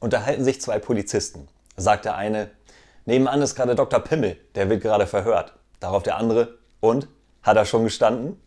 Unterhalten sich zwei Polizisten. Sagt der eine, nebenan ist gerade Dr. Pimmel, der wird gerade verhört. Darauf der andere, und? Hat er schon gestanden?